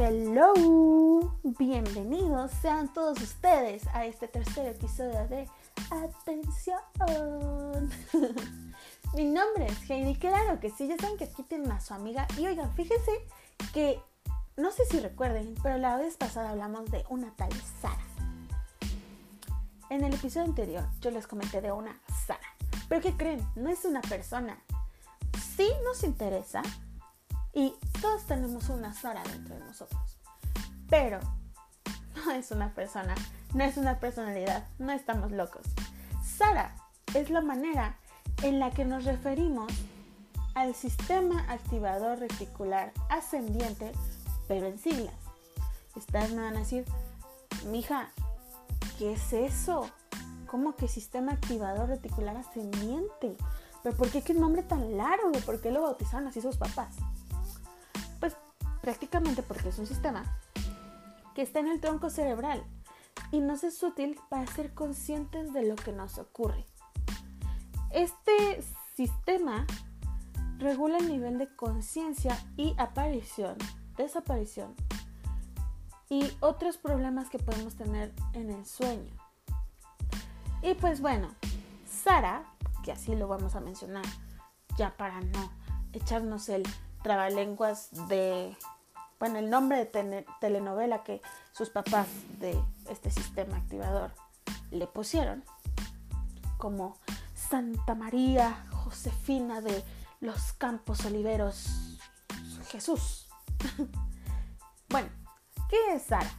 Hello, bienvenidos sean todos ustedes a este tercer episodio de Atención. Mi nombre es Heidi, claro que sí, ya saben que aquí tienen a su amiga y oigan, fíjense que no sé si recuerden, pero la vez pasada hablamos de una tal Sara. En el episodio anterior yo les comenté de una Sara, pero ¿qué creen? No es una persona. Sí nos interesa, y todos tenemos una Sara dentro de nosotros. Pero no es una persona, no es una personalidad, no estamos locos. Sara es la manera en la que nos referimos al sistema activador reticular ascendiente, pero en siglas. Ustedes me van a decir, mija, ¿qué es eso? ¿Cómo que sistema activador reticular ascendiente? ¿Pero por qué qué nombre tan largo? ¿Por qué lo bautizaron así sus papás? Prácticamente porque es un sistema que está en el tronco cerebral y nos es útil para ser conscientes de lo que nos ocurre. Este sistema regula el nivel de conciencia y aparición, desaparición y otros problemas que podemos tener en el sueño. Y pues bueno, Sara, que así lo vamos a mencionar, ya para no echarnos el trabalenguas de bueno, el nombre de telenovela que sus papás de este sistema activador le pusieron, como Santa María Josefina de los Campos Oliveros Jesús. bueno, ¿qué es Sara?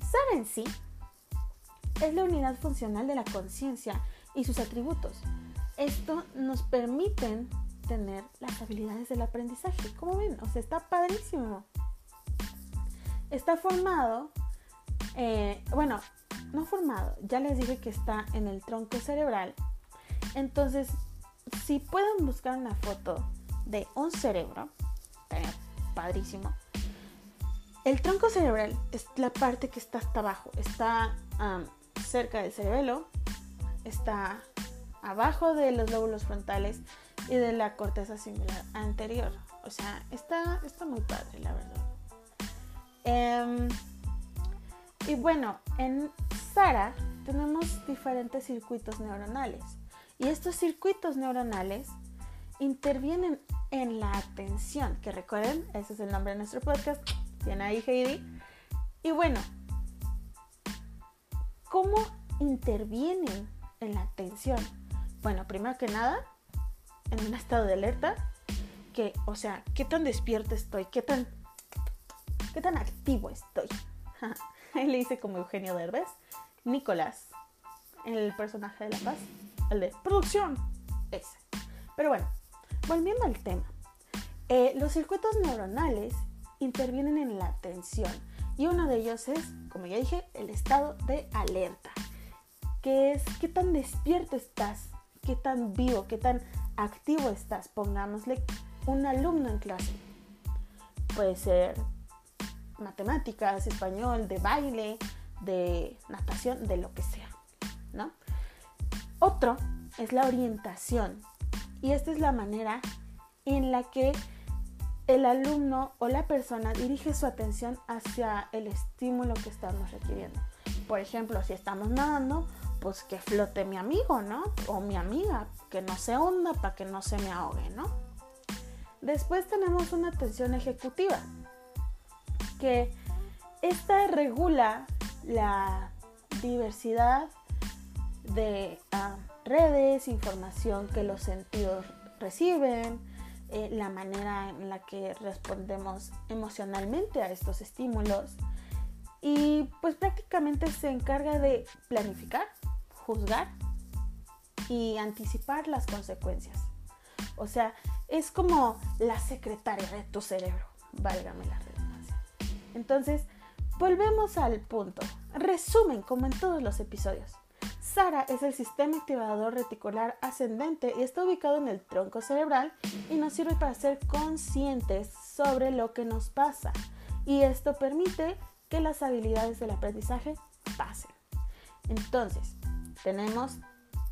Sara en sí es la unidad funcional de la conciencia y sus atributos. Esto nos permite tener las habilidades del aprendizaje. ¿Cómo ven? O sea, está padrísimo está formado, eh, bueno, no formado, ya les dije que está en el tronco cerebral. Entonces, si pueden buscar una foto de un cerebro, padrísimo. El tronco cerebral es la parte que está hasta abajo, está cerca del cerebelo, está abajo de los lóbulos frontales y de la corteza singular anterior. O sea, está, está muy padre, la verdad. Em, y bueno, en Sara tenemos diferentes circuitos neuronales. Y estos circuitos neuronales intervienen en la atención, que recuerden, ese es el nombre de nuestro podcast, tiene ahí Heidi. Y bueno, ¿cómo intervienen en la atención? Bueno, primero que nada, en un estado de alerta, que, o sea, ¿qué tan despierto estoy? ¿Qué tan ¿Qué tan activo estoy? Ahí le dice como Eugenio Derbez. Nicolás, el personaje de La Paz, el de producción, ese. Pero bueno, volviendo al tema. Eh, los circuitos neuronales intervienen en la atención y uno de ellos es, como ya dije, el estado de alerta, que es qué tan despierto estás, qué tan vivo, qué tan activo estás. Pongámosle un alumno en clase. Puede ser matemáticas, español, de baile, de natación, de lo que sea, ¿no? Otro es la orientación y esta es la manera en la que el alumno o la persona dirige su atención hacia el estímulo que estamos requiriendo. Por ejemplo, si estamos nadando, pues que flote mi amigo, ¿no? O mi amiga, que no se hunda para que no se me ahogue, ¿no? Después tenemos una atención ejecutiva, que esta regula la diversidad de ah, redes, información que los sentidos reciben, eh, la manera en la que respondemos emocionalmente a estos estímulos y pues prácticamente se encarga de planificar, juzgar y anticipar las consecuencias. O sea, es como la secretaria de tu cerebro, válgame la entonces, volvemos al punto. Resumen, como en todos los episodios. SARA es el sistema activador reticular ascendente y está ubicado en el tronco cerebral y nos sirve para ser conscientes sobre lo que nos pasa. Y esto permite que las habilidades del aprendizaje pasen. Entonces, tenemos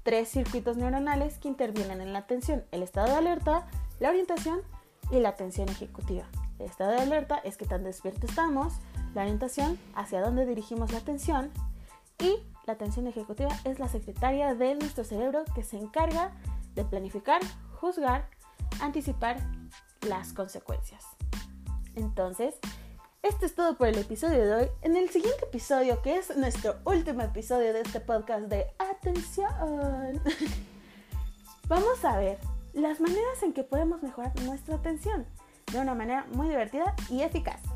tres circuitos neuronales que intervienen en la atención, el estado de alerta, la orientación y la atención ejecutiva. Estado de alerta es que tan despierto estamos, la orientación, hacia dónde dirigimos la atención y la atención ejecutiva es la secretaria de nuestro cerebro que se encarga de planificar, juzgar, anticipar las consecuencias. Entonces, esto es todo por el episodio de hoy. En el siguiente episodio, que es nuestro último episodio de este podcast de atención, vamos a ver las maneras en que podemos mejorar nuestra atención de una manera muy divertida y eficaz.